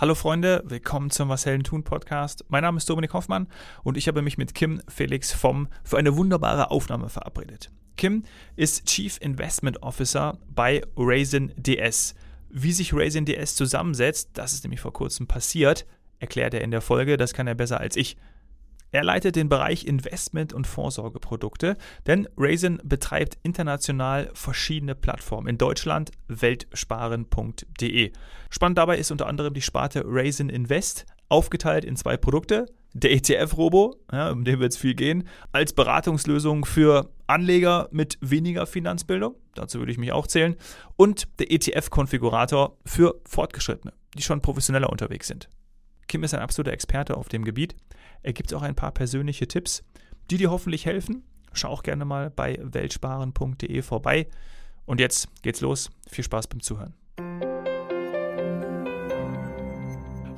Hallo Freunde, willkommen zum Was Helden tun Podcast. Mein Name ist Dominik Hoffmann und ich habe mich mit Kim Felix vom für eine wunderbare Aufnahme verabredet. Kim ist Chief Investment Officer bei Raisin DS. Wie sich Raisin DS zusammensetzt, das ist nämlich vor kurzem passiert, erklärt er in der Folge, das kann er besser als ich. Er leitet den Bereich Investment- und Vorsorgeprodukte, denn Raisin betreibt international verschiedene Plattformen. In Deutschland weltsparen.de. Spannend dabei ist unter anderem die Sparte Raisin Invest, aufgeteilt in zwei Produkte. Der ETF-Robo, ja, um den wird es viel gehen, als Beratungslösung für Anleger mit weniger Finanzbildung, dazu würde ich mich auch zählen, und der ETF-Konfigurator für Fortgeschrittene, die schon professioneller unterwegs sind. Kim ist ein absoluter Experte auf dem Gebiet. Er gibt auch ein paar persönliche Tipps, die dir hoffentlich helfen. Schau auch gerne mal bei weltsparen.de vorbei. Und jetzt geht's los. Viel Spaß beim Zuhören.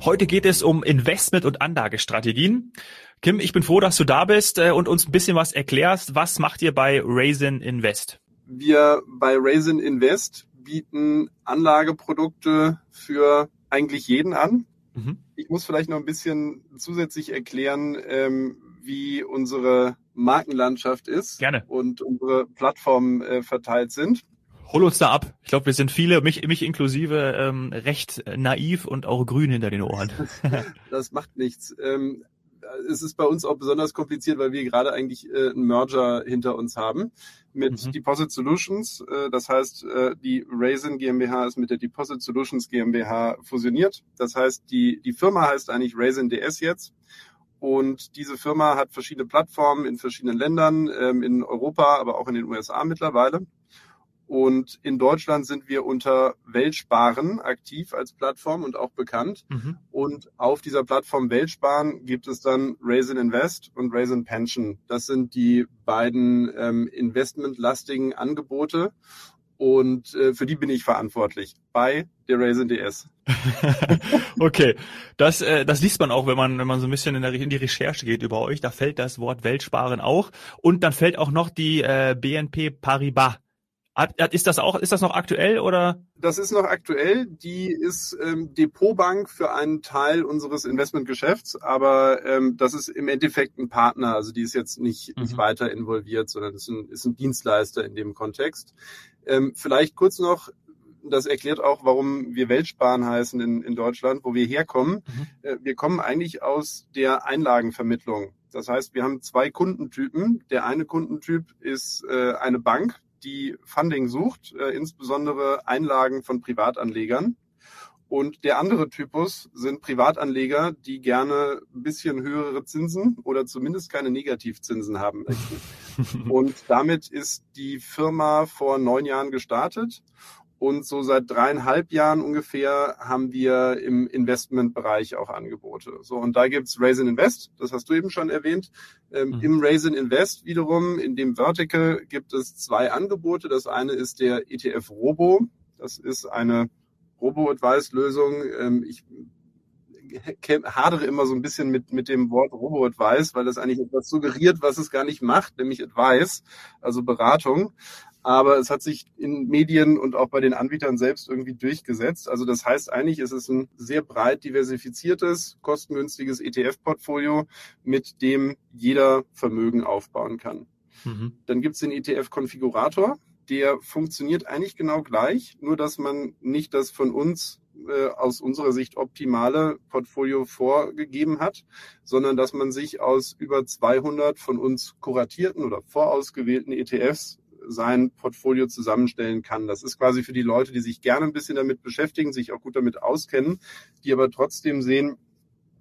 Heute geht es um Investment- und Anlagestrategien. Kim, ich bin froh, dass du da bist äh, und uns ein bisschen was erklärst. Was macht ihr bei Raisin Invest? Wir bei Raisin Invest bieten Anlageprodukte für eigentlich jeden an. Mhm. Ich muss vielleicht noch ein bisschen zusätzlich erklären, ähm, wie unsere Markenlandschaft ist Gerne. und unsere Plattformen äh, verteilt sind. Hol uns da ab. Ich glaube, wir sind viele, mich, mich inklusive, ähm, recht naiv und auch grün hinter den Ohren. das macht nichts. Ähm, es ist bei uns auch besonders kompliziert, weil wir gerade eigentlich äh, einen Merger hinter uns haben mit mhm. Deposit Solutions. Äh, das heißt, äh, die Raisin GmbH ist mit der Deposit Solutions GmbH fusioniert. Das heißt, die, die Firma heißt eigentlich Raisin DS jetzt. Und diese Firma hat verschiedene Plattformen in verschiedenen Ländern, ähm, in Europa, aber auch in den USA mittlerweile. Und in Deutschland sind wir unter Weltsparen aktiv als Plattform und auch bekannt. Mhm. Und auf dieser Plattform Weltsparen gibt es dann Raisin Invest und Raisin Pension. Das sind die beiden ähm, investmentlastigen Angebote. Und äh, für die bin ich verantwortlich bei der Raisin DS. okay, das, äh, das liest man auch, wenn man, wenn man so ein bisschen in, der, in die Recherche geht über euch. Da fällt das Wort Weltsparen auch. Und dann fällt auch noch die äh, BNP Paribas ist das auch, ist das noch aktuell oder? Das ist noch aktuell. Die ist ähm, Depotbank für einen Teil unseres Investmentgeschäfts, aber ähm, das ist im Endeffekt ein Partner. Also die ist jetzt nicht, mhm. nicht weiter involviert, sondern ist ein, ist ein Dienstleister in dem Kontext. Ähm, vielleicht kurz noch, das erklärt auch, warum wir Weltsparen heißen in, in Deutschland, wo wir herkommen. Mhm. Äh, wir kommen eigentlich aus der Einlagenvermittlung. Das heißt, wir haben zwei Kundentypen. Der eine Kundentyp ist äh, eine Bank, die Funding sucht, äh, insbesondere Einlagen von Privatanlegern. Und der andere Typus sind Privatanleger, die gerne ein bisschen höhere Zinsen oder zumindest keine Negativzinsen haben möchten. Und damit ist die Firma vor neun Jahren gestartet und so seit dreieinhalb Jahren ungefähr haben wir im Investmentbereich auch Angebote. So, und da gibt's Raisin Invest, das hast du eben schon erwähnt. Ähm, mhm. Im Raisin Invest wiederum, in dem Vertical, gibt es zwei Angebote. Das eine ist der ETF Robo. Das ist eine Robo-Advice-Lösung. Ähm, ich hadere immer so ein bisschen mit, mit dem Wort Robo-Advice, weil das eigentlich etwas suggeriert, was es gar nicht macht, nämlich Advice, also Beratung aber es hat sich in Medien und auch bei den Anbietern selbst irgendwie durchgesetzt. Also das heißt eigentlich, es ist ein sehr breit diversifiziertes, kostengünstiges ETF-Portfolio, mit dem jeder Vermögen aufbauen kann. Mhm. Dann gibt es den ETF-Konfigurator. Der funktioniert eigentlich genau gleich, nur dass man nicht das von uns äh, aus unserer Sicht optimale Portfolio vorgegeben hat, sondern dass man sich aus über 200 von uns kuratierten oder vorausgewählten ETFs sein Portfolio zusammenstellen kann. Das ist quasi für die Leute, die sich gerne ein bisschen damit beschäftigen, sich auch gut damit auskennen, die aber trotzdem sehen,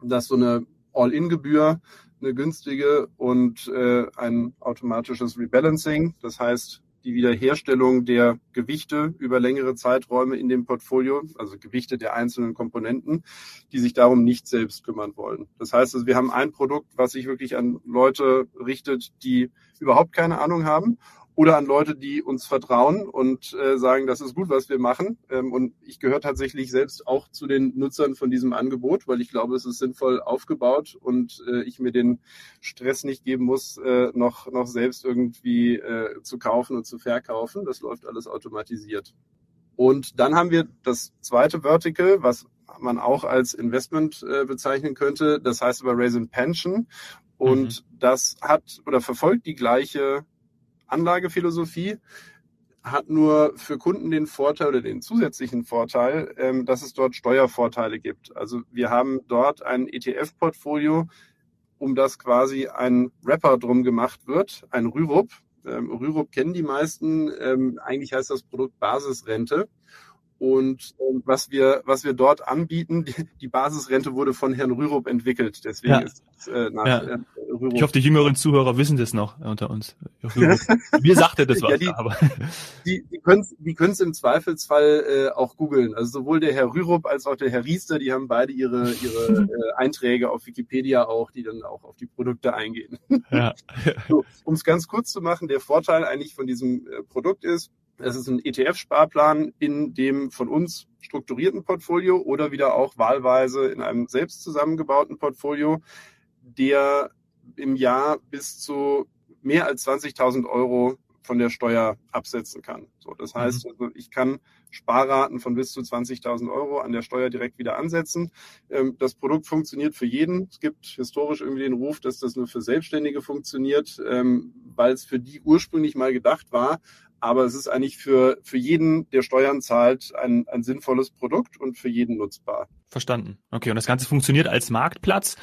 dass so eine All-in-Gebühr eine günstige und äh, ein automatisches Rebalancing, das heißt die Wiederherstellung der Gewichte über längere Zeiträume in dem Portfolio, also Gewichte der einzelnen Komponenten, die sich darum nicht selbst kümmern wollen. Das heißt, also wir haben ein Produkt, was sich wirklich an Leute richtet, die überhaupt keine Ahnung haben oder an Leute, die uns vertrauen und äh, sagen, das ist gut, was wir machen. Ähm, und ich gehöre tatsächlich selbst auch zu den Nutzern von diesem Angebot, weil ich glaube, es ist sinnvoll aufgebaut und äh, ich mir den Stress nicht geben muss, äh, noch, noch selbst irgendwie äh, zu kaufen und zu verkaufen. Das läuft alles automatisiert. Und dann haben wir das zweite Vertical, was man auch als Investment äh, bezeichnen könnte. Das heißt aber Raise Pension. Und mhm. das hat oder verfolgt die gleiche Anlagephilosophie, hat nur für Kunden den Vorteil oder den zusätzlichen Vorteil, ähm, dass es dort Steuervorteile gibt. Also wir haben dort ein ETF-Portfolio, um das quasi ein Wrapper drum gemacht wird, ein Rürup. Ähm, Rürup kennen die meisten. Ähm, eigentlich heißt das Produkt Basisrente. Und ähm, was wir was wir dort anbieten, die, die Basisrente wurde von Herrn Rürup entwickelt. Deswegen ja. ist es äh, nach ja. äh, Rürup. Ich hoffe, die jüngeren Zuhörer wissen das noch unter uns. Mir sagte das was, ja, die, aber die, die können die können es im Zweifelsfall äh, auch googeln. Also sowohl der Herr Rürup als auch der Herr Riester, die haben beide ihre ihre äh, Einträge auf Wikipedia auch, die dann auch auf die Produkte eingehen. Ja. so, um es ganz kurz zu machen, der Vorteil eigentlich von diesem äh, Produkt ist, es ist ein ETF-Sparplan in dem von uns strukturierten Portfolio oder wieder auch wahlweise in einem selbst zusammengebauten Portfolio, der im Jahr bis zu mehr als 20.000 Euro von der Steuer absetzen kann. So, das heißt, mhm. also ich kann Sparraten von bis zu 20.000 Euro an der Steuer direkt wieder ansetzen. Ähm, das Produkt funktioniert für jeden. Es gibt historisch irgendwie den Ruf, dass das nur für Selbstständige funktioniert, ähm, weil es für die ursprünglich mal gedacht war aber es ist eigentlich für, für jeden, der Steuern zahlt, ein, ein sinnvolles Produkt und für jeden nutzbar. Verstanden. Okay, und das Ganze funktioniert als Marktplatz.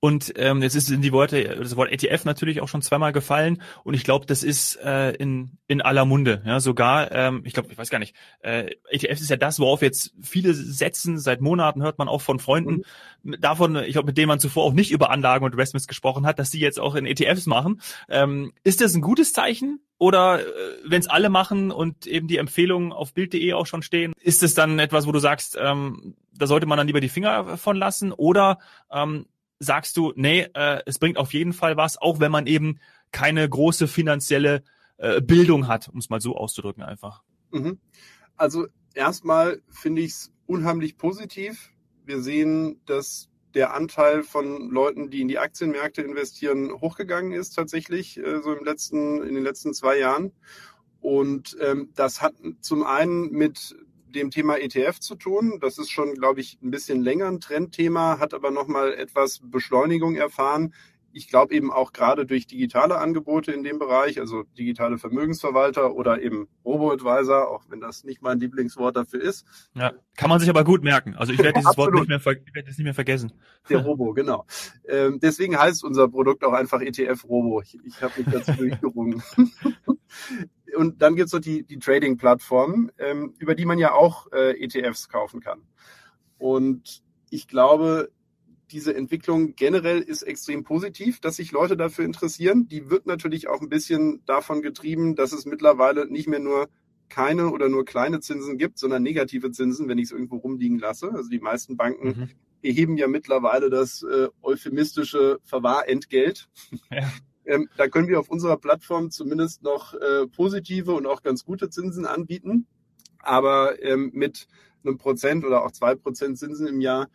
Und ähm, jetzt ist in die Worte, das Wort ETF natürlich auch schon zweimal gefallen. Und ich glaube, das ist äh, in, in aller Munde. Ja, sogar, ähm, ich glaube, ich weiß gar nicht, äh, ETFs ist ja das, worauf jetzt viele setzen. Seit Monaten hört man auch von Freunden mhm. davon, ich glaube, mit denen man zuvor auch nicht über Anlagen und Investments gesprochen hat, dass die jetzt auch in ETFs machen. Ähm, ist das ein gutes Zeichen? Oder äh, wenn es alle machen und eben die Empfehlungen auf Bild.de auch schon stehen, ist es dann etwas, wo du sagst, ähm, da sollte man dann lieber die Finger von lassen? Oder ähm, sagst du, nee, äh, es bringt auf jeden Fall was, auch wenn man eben keine große finanzielle äh, Bildung hat, um es mal so auszudrücken einfach? Mhm. Also erstmal finde ich es unheimlich positiv. Wir sehen, dass der Anteil von Leuten, die in die Aktienmärkte investieren, hochgegangen ist tatsächlich äh, so im letzten, in den letzten zwei Jahren. Und ähm, das hat zum einen mit dem Thema ETF zu tun. Das ist schon, glaube ich, ein bisschen länger ein Trendthema, hat aber nochmal etwas Beschleunigung erfahren ich glaube eben auch gerade durch digitale Angebote in dem Bereich, also digitale Vermögensverwalter oder eben Robo-Advisor, auch wenn das nicht mein Lieblingswort dafür ist. Ja, kann man sich aber gut merken. Also ich werde dieses Wort nicht mehr, ich werde es nicht mehr vergessen. Der Robo, genau. Ähm, deswegen heißt unser Produkt auch einfach ETF Robo. Ich, ich habe mich dazu durchgerungen. Und dann gibt's noch die, die Trading-Plattformen, ähm, über die man ja auch äh, ETFs kaufen kann. Und ich glaube, diese Entwicklung generell ist extrem positiv, dass sich Leute dafür interessieren. Die wird natürlich auch ein bisschen davon getrieben, dass es mittlerweile nicht mehr nur keine oder nur kleine Zinsen gibt, sondern negative Zinsen, wenn ich es irgendwo rumliegen lasse. Also die meisten Banken mhm. erheben ja mittlerweile das äh, euphemistische Verwahrentgelt. Ja. Ähm, da können wir auf unserer Plattform zumindest noch äh, positive und auch ganz gute Zinsen anbieten. Aber ähm, mit einem Prozent oder auch zwei Prozent Zinsen im Jahr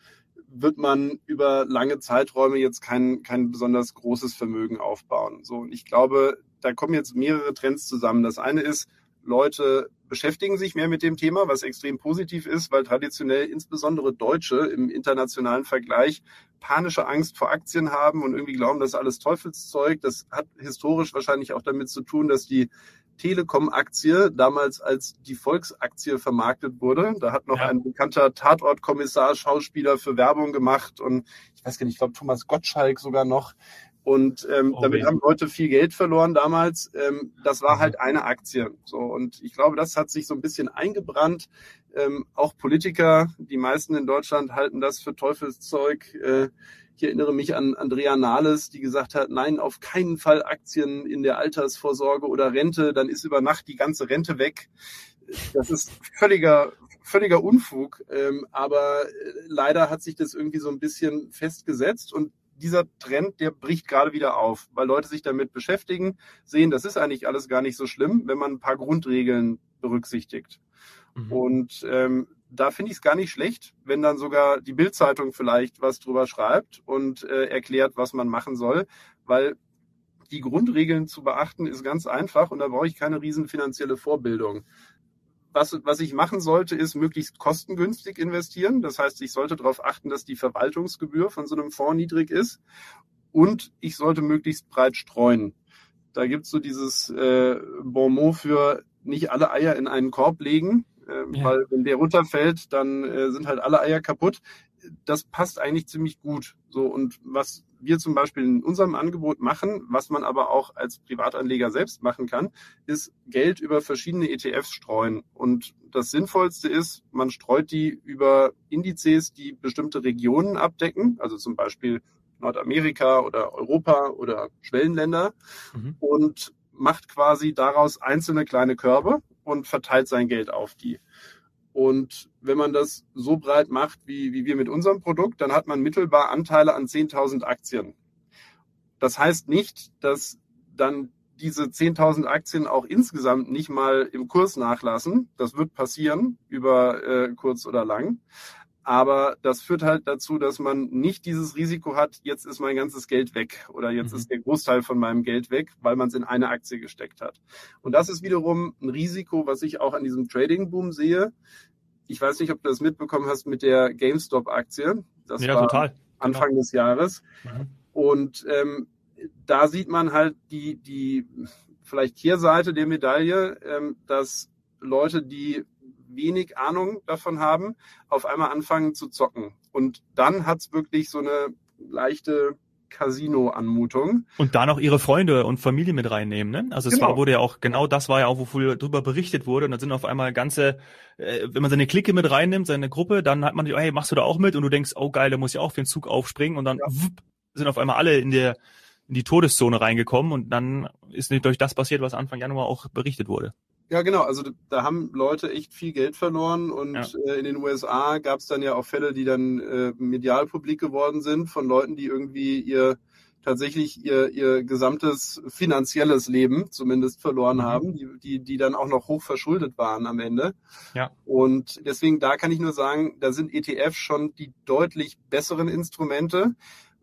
wird man über lange Zeiträume jetzt kein, kein besonders großes Vermögen aufbauen. So, und ich glaube, da kommen jetzt mehrere Trends zusammen. Das eine ist, Leute beschäftigen sich mehr mit dem Thema, was extrem positiv ist, weil traditionell insbesondere Deutsche im internationalen Vergleich panische Angst vor Aktien haben und irgendwie glauben, das ist alles Teufelszeug. Das hat historisch wahrscheinlich auch damit zu tun, dass die Telekom-Aktie damals als die Volksaktie vermarktet wurde. Da hat noch ja. ein bekannter Tatortkommissar Schauspieler für Werbung gemacht und ich weiß gar nicht, ich glaube Thomas Gottschalk sogar noch. Und ähm, oh, damit haben Leute viel Geld verloren damals. Ähm, das war mhm. halt eine Aktie. So und ich glaube, das hat sich so ein bisschen eingebrannt. Ähm, auch Politiker, die meisten in Deutschland halten das für Teufelszeug. Äh, ich erinnere mich an Andrea Nahles, die gesagt hat, nein, auf keinen Fall Aktien in der Altersvorsorge oder Rente, dann ist über Nacht die ganze Rente weg. Das ist völliger, völliger Unfug. Ähm, aber äh, leider hat sich das irgendwie so ein bisschen festgesetzt und dieser Trend, der bricht gerade wieder auf, weil Leute sich damit beschäftigen, sehen, das ist eigentlich alles gar nicht so schlimm, wenn man ein paar Grundregeln berücksichtigt. Mhm. Und ähm, da finde ich es gar nicht schlecht, wenn dann sogar die Bildzeitung vielleicht was drüber schreibt und äh, erklärt, was man machen soll, weil die Grundregeln zu beachten ist ganz einfach und da brauche ich keine riesen finanzielle Vorbildung. was, was ich machen sollte, ist möglichst kostengünstig investieren. Das heißt, ich sollte darauf achten, dass die Verwaltungsgebühr von so einem Fonds niedrig ist. Und ich sollte möglichst breit streuen. Da gibt's so dieses äh, Bon mot für nicht alle Eier in einen Korb legen, äh, ja. weil wenn der runterfällt, dann äh, sind halt alle Eier kaputt. Das passt eigentlich ziemlich gut. So und was wir zum Beispiel in unserem Angebot machen, was man aber auch als Privatanleger selbst machen kann, ist Geld über verschiedene ETFs streuen. Und das Sinnvollste ist, man streut die über Indizes, die bestimmte Regionen abdecken, also zum Beispiel Nordamerika oder Europa oder Schwellenländer mhm. und macht quasi daraus einzelne kleine Körbe und verteilt sein Geld auf die. Und wenn man das so breit macht, wie, wie wir mit unserem Produkt, dann hat man mittelbar Anteile an 10.000 Aktien. Das heißt nicht, dass dann diese 10.000 Aktien auch insgesamt nicht mal im Kurs nachlassen. Das wird passieren über äh, kurz oder lang. Aber das führt halt dazu, dass man nicht dieses Risiko hat, jetzt ist mein ganzes Geld weg oder jetzt mhm. ist der Großteil von meinem Geld weg, weil man es in eine Aktie gesteckt hat. Und das ist wiederum ein Risiko, was ich auch an diesem Trading-Boom sehe. Ich weiß nicht, ob du das mitbekommen hast mit der GameStop-Aktie. Das ja, war total. Anfang genau. des Jahres. Mhm. Und ähm, da sieht man halt die, die vielleicht Kehrseite der Medaille, ähm, dass Leute, die wenig Ahnung davon haben, auf einmal anfangen zu zocken. Und dann hat's wirklich so eine leichte Casino-Anmutung. Und da noch ihre Freunde und Familie mit reinnehmen, ne? Also es genau. war, wurde ja auch, genau das war ja auch, wofür darüber berichtet wurde. Und dann sind auf einmal ganze, äh, wenn man seine Clique mit reinnimmt, seine Gruppe, dann hat man die, hey, machst du da auch mit? Und du denkst, oh geil, da muss ich auch für den Zug aufspringen. Und dann ja. wupp, sind auf einmal alle in der in die Todeszone reingekommen und dann ist nicht durch das passiert, was Anfang Januar auch berichtet wurde. Ja, genau. Also da haben Leute echt viel Geld verloren und ja. äh, in den USA gab es dann ja auch Fälle, die dann äh, medial publik geworden sind von Leuten, die irgendwie ihr tatsächlich ihr, ihr gesamtes finanzielles Leben zumindest verloren mhm. haben, die, die, die dann auch noch hoch verschuldet waren am Ende. Ja. Und deswegen da kann ich nur sagen, da sind ETFs schon die deutlich besseren Instrumente,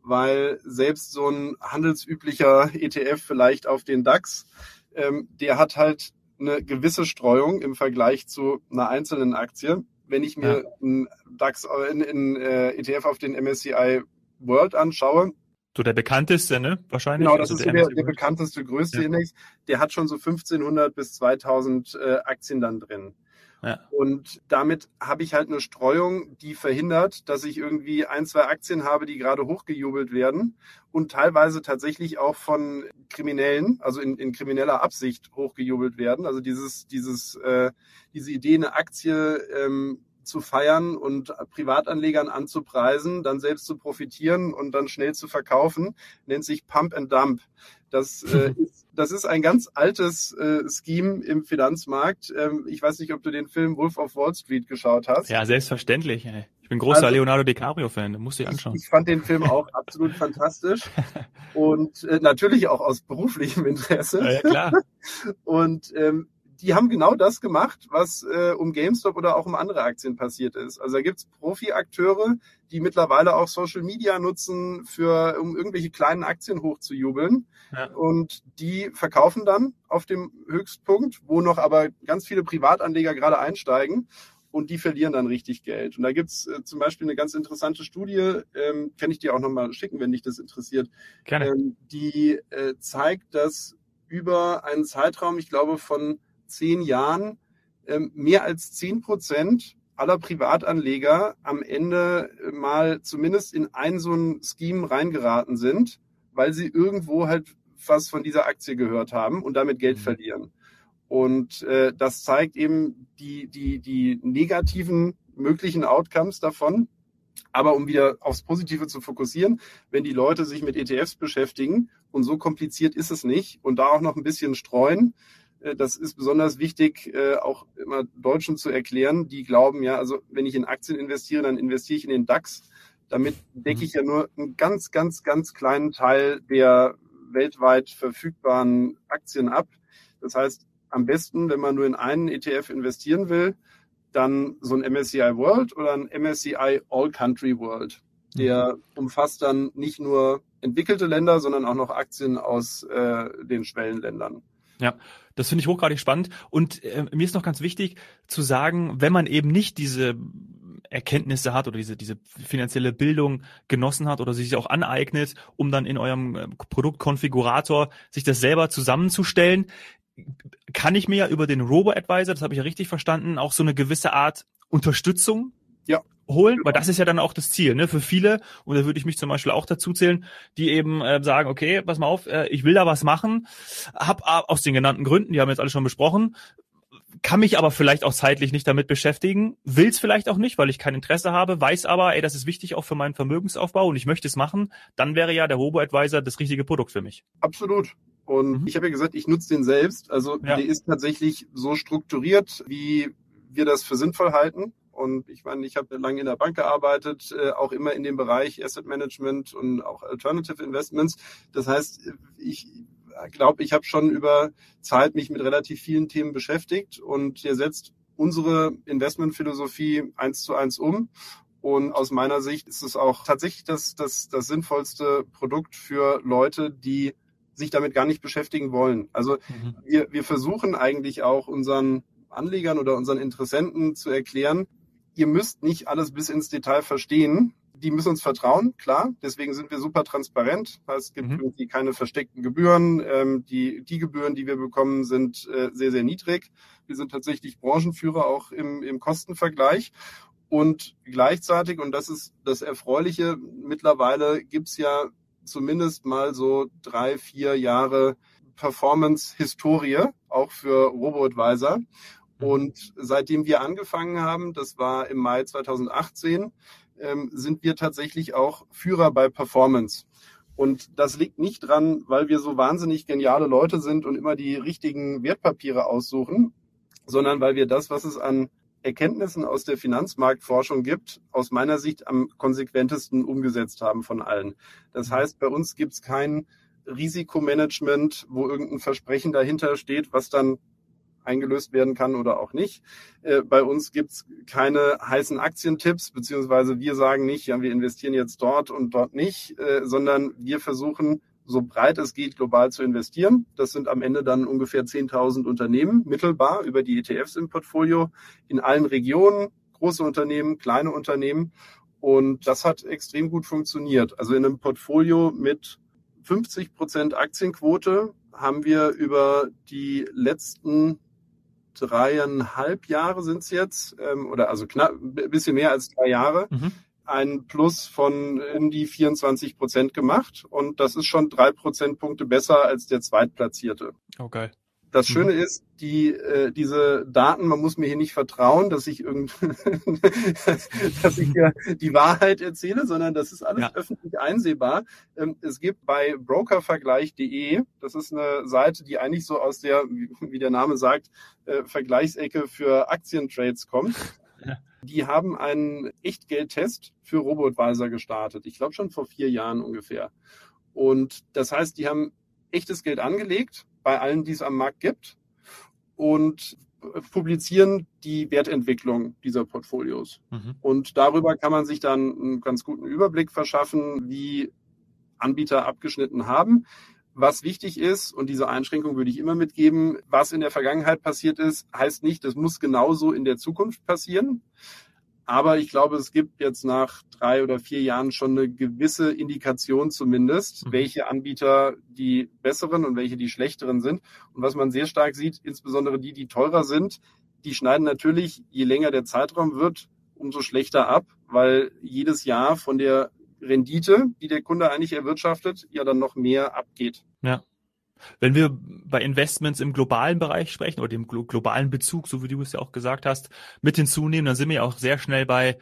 weil selbst so ein handelsüblicher ETF vielleicht auf den DAX, ähm, der hat halt eine gewisse Streuung im Vergleich zu einer einzelnen Aktie. Wenn ich mir ja. einen DAX, in, in äh, ETF auf den MSCI World anschaue, so der bekannteste, ne? Wahrscheinlich. Genau, das also ist der, der, der bekannteste, größte ja. Index. Der hat schon so 1500 bis 2000 äh, Aktien dann drin. Ja. Und damit habe ich halt eine Streuung, die verhindert, dass ich irgendwie ein, zwei Aktien habe, die gerade hochgejubelt werden und teilweise tatsächlich auch von Kriminellen, also in, in krimineller Absicht hochgejubelt werden. Also dieses, dieses, äh, diese Idee, eine Aktie ähm, zu feiern und Privatanlegern anzupreisen, dann selbst zu profitieren und dann schnell zu verkaufen, nennt sich Pump and Dump. Das, äh, ist, das ist ein ganz altes äh, Scheme im Finanzmarkt. Ähm, ich weiß nicht, ob du den Film Wolf of Wall Street geschaut hast. Ja, selbstverständlich. Ey. Ich bin großer also, Leonardo DiCaprio-Fan, musst du anschauen. Ich, ich, fand den Film auch absolut fantastisch und äh, natürlich auch aus beruflichem Interesse. Ja, ja klar. Und ähm, die haben genau das gemacht, was äh, um GameStop oder auch um andere Aktien passiert ist. Also da gibt's Profi-Akteure, die mittlerweile auch Social Media nutzen, für, um irgendwelche kleinen Aktien hochzujubeln. Ja. Und die verkaufen dann auf dem Höchstpunkt, wo noch aber ganz viele Privatanleger gerade einsteigen und die verlieren dann richtig Geld. Und da gibt's äh, zum Beispiel eine ganz interessante Studie, ähm, kann ich dir auch nochmal schicken, wenn dich das interessiert, Gerne. Ähm, die äh, zeigt, dass über einen Zeitraum, ich glaube, von zehn Jahren ähm, mehr als zehn Prozent aller Privatanleger am Ende äh, mal zumindest in ein so ein Scheme reingeraten sind, weil sie irgendwo halt was von dieser Aktie gehört haben und damit Geld mhm. verlieren. Und äh, das zeigt eben die, die, die negativen möglichen Outcomes davon. Aber um wieder aufs Positive zu fokussieren, wenn die Leute sich mit ETFs beschäftigen und so kompliziert ist es nicht und da auch noch ein bisschen streuen, das ist besonders wichtig, äh, auch immer Deutschen zu erklären, die glauben, ja, also wenn ich in Aktien investiere, dann investiere ich in den DAX. Damit decke ich ja nur einen ganz, ganz, ganz kleinen Teil der weltweit verfügbaren Aktien ab. Das heißt, am besten, wenn man nur in einen ETF investieren will, dann so ein MSCI World oder ein MSCI All Country World. Der mhm. umfasst dann nicht nur entwickelte Länder, sondern auch noch Aktien aus äh, den Schwellenländern. Ja, das finde ich hochgradig spannend. Und äh, mir ist noch ganz wichtig zu sagen, wenn man eben nicht diese Erkenntnisse hat oder diese, diese finanzielle Bildung genossen hat oder sich auch aneignet, um dann in eurem äh, Produktkonfigurator sich das selber zusammenzustellen, kann ich mir ja über den Robo-Advisor, das habe ich ja richtig verstanden, auch so eine gewisse Art Unterstützung ja. holen, weil das ist ja dann auch das Ziel, ne? Für viele, und da würde ich mich zum Beispiel auch dazu zählen, die eben äh, sagen, okay, pass mal auf, äh, ich will da was machen, hab aus den genannten Gründen, die haben wir jetzt alle schon besprochen, kann mich aber vielleicht auch zeitlich nicht damit beschäftigen, will es vielleicht auch nicht, weil ich kein Interesse habe, weiß aber, ey, das ist wichtig auch für meinen Vermögensaufbau und ich möchte es machen, dann wäre ja der Robo-Advisor das richtige Produkt für mich. Absolut. Und mhm. ich habe ja gesagt, ich nutze den selbst. Also ja. der ist tatsächlich so strukturiert, wie wir das für sinnvoll halten. Und ich meine, ich habe lange in der Bank gearbeitet, äh, auch immer in dem Bereich Asset Management und auch Alternative Investments. Das heißt, ich glaube, ich habe schon über Zeit mich mit relativ vielen Themen beschäftigt und der setzt unsere Investmentphilosophie eins zu eins um. Und aus meiner Sicht ist es auch tatsächlich das, das, das sinnvollste Produkt für Leute, die sich damit gar nicht beschäftigen wollen. Also mhm. wir, wir versuchen eigentlich auch unseren Anlegern oder unseren Interessenten zu erklären, ihr müsst nicht alles bis ins Detail verstehen. Die müssen uns vertrauen, klar. Deswegen sind wir super transparent. Es gibt mhm. irgendwie keine versteckten Gebühren. Ähm, die, die Gebühren, die wir bekommen, sind äh, sehr, sehr niedrig. Wir sind tatsächlich Branchenführer auch im, im Kostenvergleich. Und gleichzeitig, und das ist das Erfreuliche, mittlerweile gibt's ja zumindest mal so drei, vier Jahre Performance-Historie, auch für RoboAdvisor. Mhm. Und seitdem wir angefangen haben, das war im Mai 2018, ähm, sind wir tatsächlich auch Führer bei Performance. Und das liegt nicht dran, weil wir so wahnsinnig geniale Leute sind und immer die richtigen Wertpapiere aussuchen, sondern weil wir das, was es an Erkenntnissen aus der Finanzmarktforschung gibt, aus meiner Sicht am konsequentesten umgesetzt haben von allen. Das mhm. heißt, bei uns gibt es kein Risikomanagement, wo irgendein Versprechen dahinter steht, was dann eingelöst werden kann oder auch nicht. Äh, bei uns gibt's keine heißen Aktientipps, beziehungsweise wir sagen nicht, ja, wir investieren jetzt dort und dort nicht, äh, sondern wir versuchen, so breit es geht, global zu investieren. Das sind am Ende dann ungefähr 10.000 Unternehmen, mittelbar über die ETFs im Portfolio, in allen Regionen, große Unternehmen, kleine Unternehmen. Und das hat extrem gut funktioniert. Also in einem Portfolio mit 50 Prozent Aktienquote haben wir über die letzten dreieinhalb Jahre sind es jetzt, ähm, oder also knapp ein bisschen mehr als drei Jahre, mhm. ein Plus von um die 24 Prozent gemacht. Und das ist schon drei Prozentpunkte besser als der Zweitplatzierte. Okay. Das mhm. Schöne ist, die, äh, diese Daten, man muss mir hier nicht vertrauen, dass ich irgend, dass ich hier die Wahrheit erzähle, sondern das ist alles ja. öffentlich einsehbar. Ähm, es gibt bei brokervergleich.de, das ist eine Seite, die eigentlich so aus der, wie der Name sagt, äh, Vergleichsecke für Aktientrades kommt. Die haben einen Echtgeldtest für Robo-Advisor gestartet. Ich glaube schon vor vier Jahren ungefähr. Und das heißt, die haben echtes Geld angelegt bei allen, die es am Markt gibt und publizieren die Wertentwicklung dieser Portfolios. Mhm. Und darüber kann man sich dann einen ganz guten Überblick verschaffen, wie Anbieter abgeschnitten haben. Was wichtig ist, und diese Einschränkung würde ich immer mitgeben, was in der Vergangenheit passiert ist, heißt nicht, das muss genauso in der Zukunft passieren. Aber ich glaube, es gibt jetzt nach drei oder vier Jahren schon eine gewisse Indikation zumindest, mhm. welche Anbieter die besseren und welche die schlechteren sind. Und was man sehr stark sieht, insbesondere die, die teurer sind, die schneiden natürlich, je länger der Zeitraum wird, umso schlechter ab, weil jedes Jahr von der Rendite, die der Kunde eigentlich erwirtschaftet, ja dann noch mehr abgeht. Ja. Wenn wir bei Investments im globalen Bereich sprechen oder dem globalen Bezug, so wie du es ja auch gesagt hast, mit hinzunehmen, dann sind wir ja auch sehr schnell bei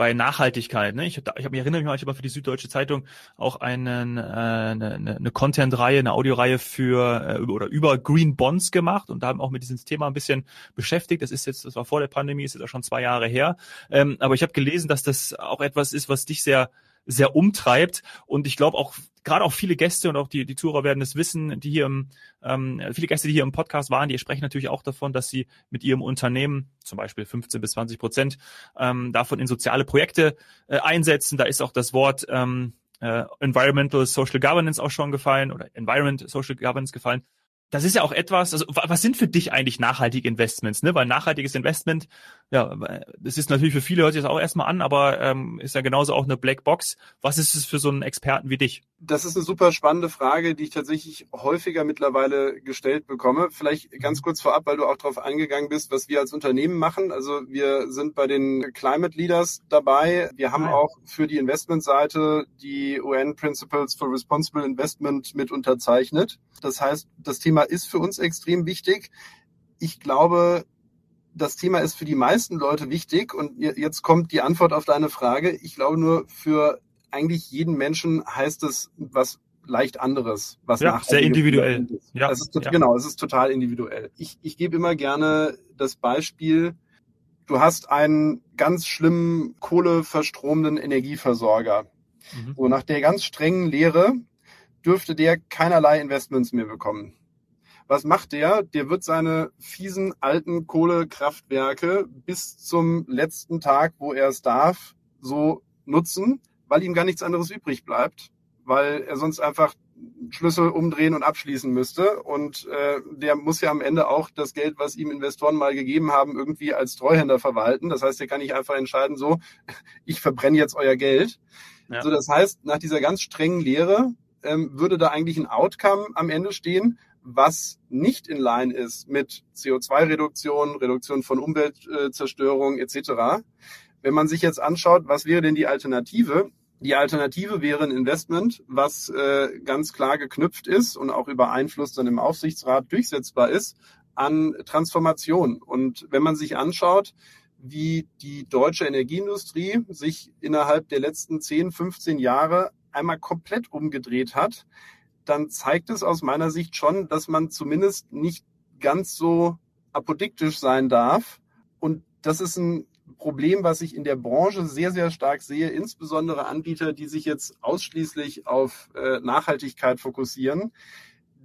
bei Nachhaltigkeit. Ne? Ich, ich hab, mich erinnere mich mal, ich habe für die Süddeutsche Zeitung auch einen, äh, eine, eine Content-Reihe, eine Audioreihe für äh, oder über Green Bonds gemacht und da haben auch mit diesem Thema ein bisschen beschäftigt. Das ist jetzt, das war vor der Pandemie, ist jetzt auch schon zwei Jahre her. Ähm, aber ich habe gelesen, dass das auch etwas ist, was dich sehr sehr umtreibt. Und ich glaube auch, gerade auch viele Gäste und auch die, die Tourer werden es wissen, die hier im, ähm, viele Gäste, die hier im Podcast waren, die sprechen natürlich auch davon, dass sie mit ihrem Unternehmen zum Beispiel 15 bis 20 Prozent ähm, davon in soziale Projekte äh, einsetzen. Da ist auch das Wort ähm, äh, Environmental Social Governance auch schon gefallen oder Environment Social Governance gefallen. das ist ja auch etwas, also was sind für dich eigentlich nachhaltige Investments, ne? Weil nachhaltiges Investment, ja, das ist natürlich für viele, hört sich das auch erstmal an, aber ähm, ist ja genauso auch eine Blackbox. Was ist es für so einen Experten wie dich? Das ist eine super spannende Frage, die ich tatsächlich häufiger mittlerweile gestellt bekomme. Vielleicht ganz mhm. kurz vorab, weil du auch darauf eingegangen bist, was wir als Unternehmen machen. Also wir sind bei den Climate Leaders dabei. Wir haben Nein. auch für die Investmentseite die UN Principles for Responsible Investment mit unterzeichnet. Das heißt, das Thema ist für uns extrem wichtig. Ich glaube, das Thema ist für die meisten Leute wichtig. Und jetzt kommt die Antwort auf deine Frage. Ich glaube nur für eigentlich jeden Menschen heißt es was leicht anderes, was ja, sehr individuell. Ist. Ja, es ist, ja, genau, es ist total individuell. Ich, ich gebe immer gerne das Beispiel, du hast einen ganz schlimmen kohleverstromenden Energieversorger. Mhm. So nach der ganz strengen Lehre dürfte der keinerlei Investments mehr bekommen. Was macht der? Der wird seine fiesen alten Kohlekraftwerke bis zum letzten Tag, wo er es darf, so nutzen, weil ihm gar nichts anderes übrig bleibt, weil er sonst einfach Schlüssel umdrehen und abschließen müsste. Und äh, der muss ja am Ende auch das Geld, was ihm Investoren mal gegeben haben, irgendwie als Treuhänder verwalten. Das heißt, er kann nicht einfach entscheiden, so, ich verbrenne jetzt euer Geld. Ja. So, das heißt, nach dieser ganz strengen Lehre ähm, würde da eigentlich ein Outcome am Ende stehen, was nicht in line ist mit CO2-Reduktion, Reduktion von Umweltzerstörung etc. Wenn man sich jetzt anschaut, was wäre denn die Alternative? Die Alternative wäre ein Investment, was äh, ganz klar geknüpft ist und auch über Einfluss dann im Aufsichtsrat durchsetzbar ist an Transformation. Und wenn man sich anschaut, wie die deutsche Energieindustrie sich innerhalb der letzten 10, 15 Jahre einmal komplett umgedreht hat, dann zeigt es aus meiner Sicht schon, dass man zumindest nicht ganz so apodiktisch sein darf. Und das ist ein Problem, was ich in der Branche sehr, sehr stark sehe, insbesondere Anbieter, die sich jetzt ausschließlich auf äh, Nachhaltigkeit fokussieren,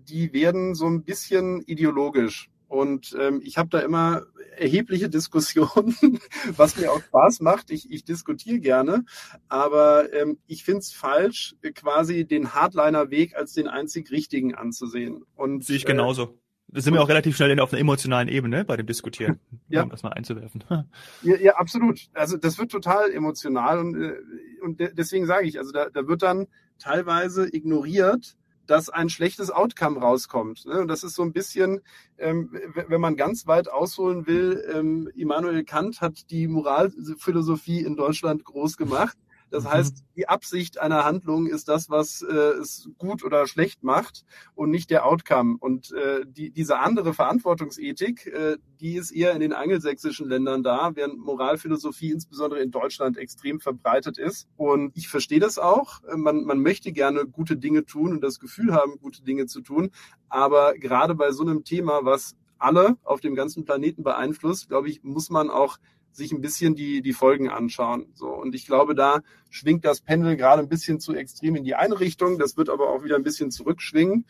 die werden so ein bisschen ideologisch. Und ähm, ich habe da immer erhebliche Diskussionen, was mir auch Spaß macht. Ich, ich diskutiere gerne, aber ähm, ich finde es falsch, quasi den Hardliner-Weg als den einzig richtigen anzusehen. Und sehe ich genauso. Äh, da sind wir auch relativ schnell auf einer emotionalen Ebene bei dem Diskutieren, ja. um das mal einzuwerfen. Ja, ja, absolut. Also das wird total emotional und, äh, und deswegen sage ich, also da, da wird dann teilweise ignoriert, dass ein schlechtes Outcome rauskommt. Ne? Und das ist so ein bisschen, ähm, wenn man ganz weit ausholen will, ähm, Immanuel Kant hat die Moralphilosophie in Deutschland groß gemacht. Das mhm. heißt, die Absicht einer Handlung ist das, was äh, es gut oder schlecht macht und nicht der Outcome. Und äh, die, diese andere Verantwortungsethik, äh, die ist eher in den angelsächsischen Ländern da, während Moralphilosophie insbesondere in Deutschland extrem verbreitet ist. Und ich verstehe das auch. Man, man möchte gerne gute Dinge tun und das Gefühl haben, gute Dinge zu tun. Aber gerade bei so einem Thema, was alle auf dem ganzen Planeten beeinflusst, glaube ich, muss man auch sich ein bisschen die, die Folgen anschauen. So, und ich glaube, da schwingt das Pendel gerade ein bisschen zu extrem in die eine Richtung. Das wird aber auch wieder ein bisschen zurückschwingen.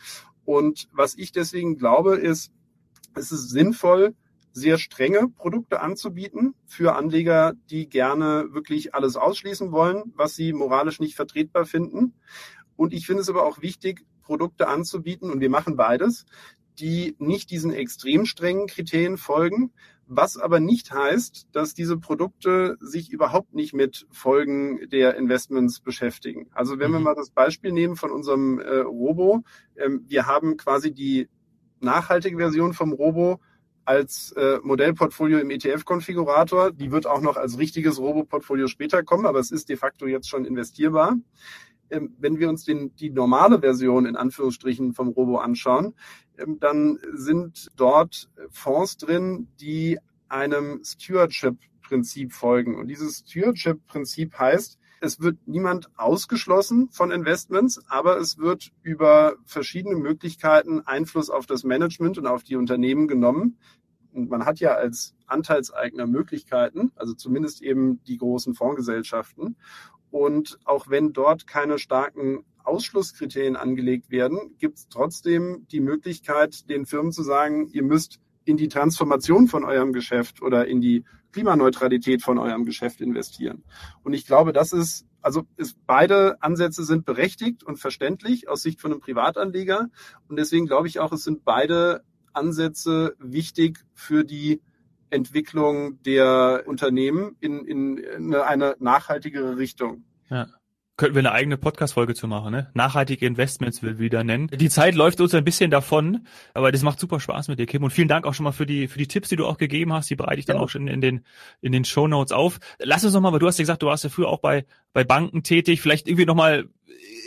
Und was ich deswegen glaube, ist, es ist sinnvoll, sehr strenge Produkte anzubieten für Anleger, die gerne wirklich alles ausschließen wollen, was sie moralisch nicht vertretbar finden. Und ich finde es aber auch wichtig, Produkte anzubieten, und wir machen beides, die nicht diesen extrem strengen Kriterien folgen, was aber nicht heißt, dass diese Produkte sich überhaupt nicht mit Folgen der Investments beschäftigen. Also wenn wir mhm. mal das Beispiel nehmen von unserem äh, Robo, ähm, wir haben quasi die nachhaltige Version vom Robo als äh, Modellportfolio im ETF-Konfigurator. Die wird auch noch als richtiges Robo-Portfolio später kommen, aber es ist de facto jetzt schon investierbar. Ähm, wenn wir uns den, die normale Version in Anführungsstrichen vom Robo anschauen, ähm, dann sind dort Fonds drin, die einem Stewardship-Prinzip folgen. Und dieses Stewardship-Prinzip heißt, es wird niemand ausgeschlossen von Investments, aber es wird über verschiedene Möglichkeiten Einfluss auf das Management und auf die Unternehmen genommen. Und man hat ja als Anteilseigner Möglichkeiten, also zumindest eben die großen Fondsgesellschaften. Und auch wenn dort keine starken Ausschlusskriterien angelegt werden, gibt es trotzdem die Möglichkeit, den Firmen zu sagen, ihr müsst in die Transformation von eurem Geschäft oder in die Klimaneutralität von eurem Geschäft investieren. Und ich glaube, das ist, also ist, beide Ansätze sind berechtigt und verständlich aus Sicht von einem Privatanleger. Und deswegen glaube ich auch, es sind beide Ansätze wichtig für die Entwicklung der Unternehmen in, in eine nachhaltigere Richtung. Ja. Könnten wir eine eigene Podcast-Folge zu machen, ne? Nachhaltige Investments will wieder nennen. Die Zeit läuft uns ein bisschen davon, aber das macht super Spaß mit dir, Kim. Und vielen Dank auch schon mal für die, für die Tipps, die du auch gegeben hast. Die bereite ich dann ja. auch schon in den, in den Show Notes auf. Lass uns noch mal, weil du hast ja gesagt, du warst ja früher auch bei, bei Banken tätig. Vielleicht irgendwie noch mal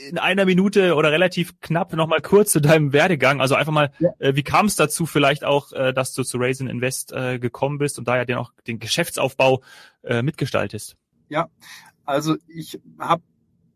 in einer Minute oder relativ knapp noch mal kurz zu deinem Werdegang. Also einfach mal, ja. äh, wie kam es dazu vielleicht auch, äh, dass du zu Raisin Invest äh, gekommen bist und da ja den auch den Geschäftsaufbau äh, mitgestaltest? Ja, also ich habe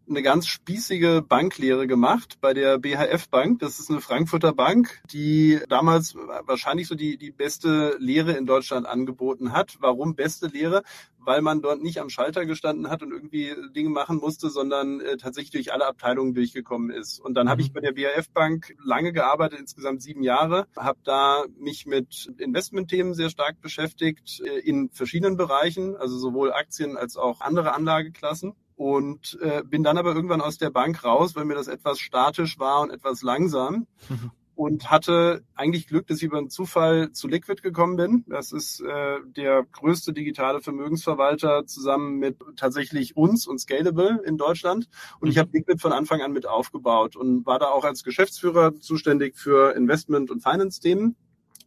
eine ganz spießige Banklehre gemacht bei der BHF Bank. Das ist eine Frankfurter Bank, die damals wahrscheinlich so die, die beste Lehre in Deutschland angeboten hat. Warum beste Lehre? Weil man dort nicht am Schalter gestanden hat und irgendwie Dinge machen musste, sondern äh, tatsächlich durch alle Abteilungen durchgekommen ist. Und dann mhm. habe ich bei der BHF Bank lange gearbeitet, insgesamt sieben Jahre, habe da mich mit Investmentthemen sehr stark beschäftigt äh, in verschiedenen Bereichen, also sowohl Aktien als auch andere Anlageklassen und äh, bin dann aber irgendwann aus der Bank raus, weil mir das etwas statisch war und etwas langsam. Mhm. Und hatte eigentlich Glück, dass ich über einen Zufall zu Liquid gekommen bin. Das ist äh, der größte digitale Vermögensverwalter zusammen mit tatsächlich uns und Scalable in Deutschland. Und ich mhm. habe Liquid von Anfang an mit aufgebaut und war da auch als Geschäftsführer zuständig für Investment- und Finance-Themen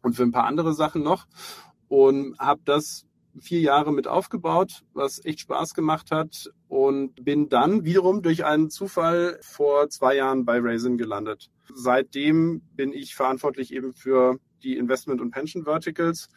und für ein paar andere Sachen noch. Und habe das vier Jahre mit aufgebaut, was echt Spaß gemacht hat und bin dann wiederum durch einen Zufall vor zwei Jahren bei Raisin gelandet. Seitdem bin ich verantwortlich eben für die Investment- und Pension Verticals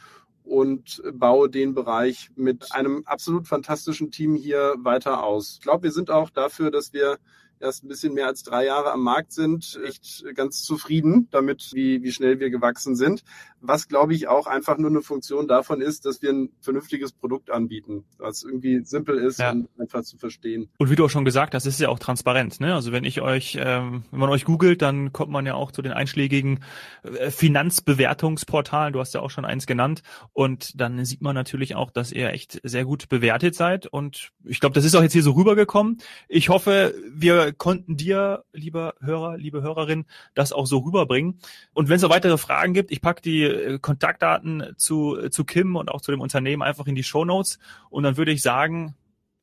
und baue den Bereich mit einem absolut fantastischen Team hier weiter aus. Ich glaube, wir sind auch dafür, dass wir erst ein bisschen mehr als drei Jahre am Markt sind, echt ganz zufrieden damit, wie, wie schnell wir gewachsen sind. Was, glaube ich, auch einfach nur eine Funktion davon ist, dass wir ein vernünftiges Produkt anbieten, was irgendwie simpel ist ja. und einfach zu verstehen. Und wie du auch schon gesagt hast, ist ja auch transparent. Ne? Also wenn ich euch, ähm, wenn man euch googelt, dann kommt man ja auch zu den einschlägigen äh, Finanzbewertungsportalen. Du hast ja auch schon eins genannt. Und dann sieht man natürlich auch, dass ihr echt sehr gut bewertet seid. Und ich glaube, das ist auch jetzt hier so rübergekommen. Ich hoffe, wir konnten dir, lieber Hörer, liebe Hörerin, das auch so rüberbringen. Und wenn es noch weitere Fragen gibt, ich packe die äh, Kontaktdaten zu, zu Kim und auch zu dem Unternehmen einfach in die Show Notes. Und dann würde ich sagen,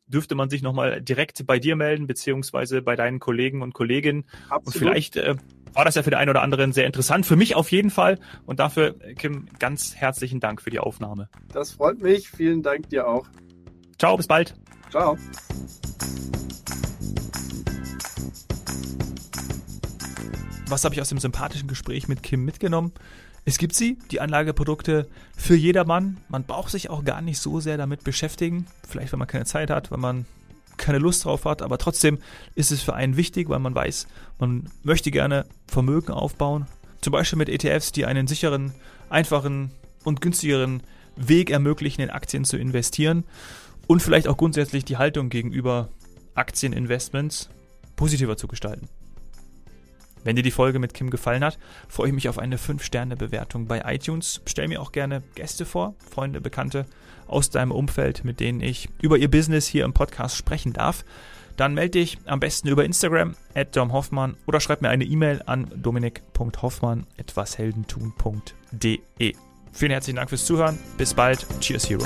dürfte man sich nochmal direkt bei dir melden, beziehungsweise bei deinen Kollegen und Kolleginnen. Absolut. Und vielleicht äh, war das ja für den einen oder anderen sehr interessant. Für mich auf jeden Fall. Und dafür, Kim, ganz herzlichen Dank für die Aufnahme. Das freut mich. Vielen Dank dir auch. Ciao, bis bald. Ciao. Was habe ich aus dem sympathischen Gespräch mit Kim mitgenommen? Es gibt sie, die Anlageprodukte für jedermann. Man braucht sich auch gar nicht so sehr damit beschäftigen. Vielleicht, wenn man keine Zeit hat, wenn man keine Lust drauf hat. Aber trotzdem ist es für einen wichtig, weil man weiß, man möchte gerne Vermögen aufbauen. Zum Beispiel mit ETFs, die einen sicheren, einfachen und günstigeren Weg ermöglichen, in Aktien zu investieren. Und vielleicht auch grundsätzlich die Haltung gegenüber Aktieninvestments positiver zu gestalten. Wenn dir die Folge mit Kim gefallen hat, freue ich mich auf eine 5-Sterne-Bewertung bei iTunes. Stell mir auch gerne Gäste vor, Freunde, Bekannte aus deinem Umfeld, mit denen ich über ihr Business hier im Podcast sprechen darf. Dann melde dich am besten über Instagram at domhoffmann oder schreib mir eine E-Mail an dominik.hoffmann etwasheldentun.de. Vielen herzlichen Dank fürs Zuhören. Bis bald. Cheers, Hero.